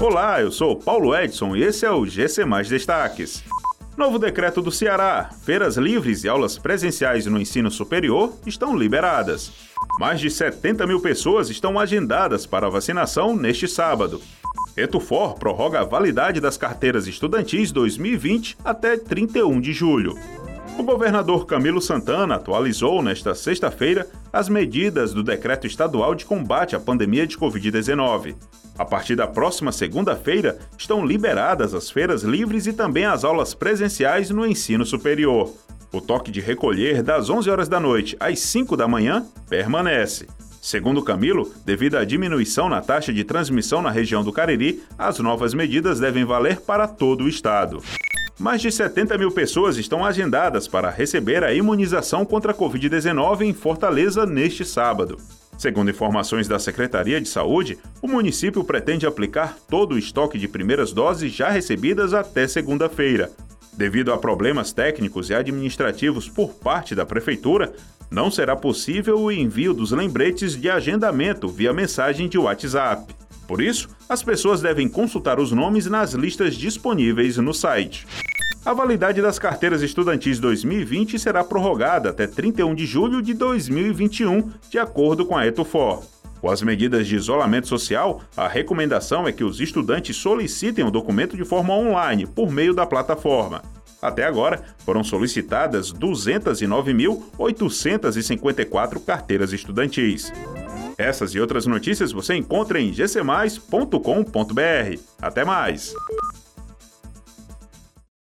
Olá, eu sou Paulo Edson e esse é o GC Mais Destaques. Novo decreto do Ceará: feiras livres e aulas presenciais no ensino superior estão liberadas. Mais de 70 mil pessoas estão agendadas para a vacinação neste sábado. Etufor prorroga a validade das carteiras estudantis 2020 até 31 de julho. O governador Camilo Santana atualizou nesta sexta-feira as medidas do decreto estadual de combate à pandemia de Covid-19. A partir da próxima segunda-feira, estão liberadas as feiras livres e também as aulas presenciais no ensino superior. O toque de recolher das 11 horas da noite às 5 da manhã permanece. Segundo Camilo, devido à diminuição na taxa de transmissão na região do Cariri, as novas medidas devem valer para todo o estado. Mais de 70 mil pessoas estão agendadas para receber a imunização contra a Covid-19 em Fortaleza neste sábado. Segundo informações da Secretaria de Saúde, o município pretende aplicar todo o estoque de primeiras doses já recebidas até segunda-feira. Devido a problemas técnicos e administrativos por parte da Prefeitura, não será possível o envio dos lembretes de agendamento via mensagem de WhatsApp. Por isso, as pessoas devem consultar os nomes nas listas disponíveis no site. A validade das carteiras estudantis 2020 será prorrogada até 31 de julho de 2021, de acordo com a Etufor. Com as medidas de isolamento social, a recomendação é que os estudantes solicitem o documento de forma online, por meio da plataforma. Até agora, foram solicitadas 209.854 carteiras estudantis. Essas e outras notícias você encontra em gcmais.com.br. Até mais!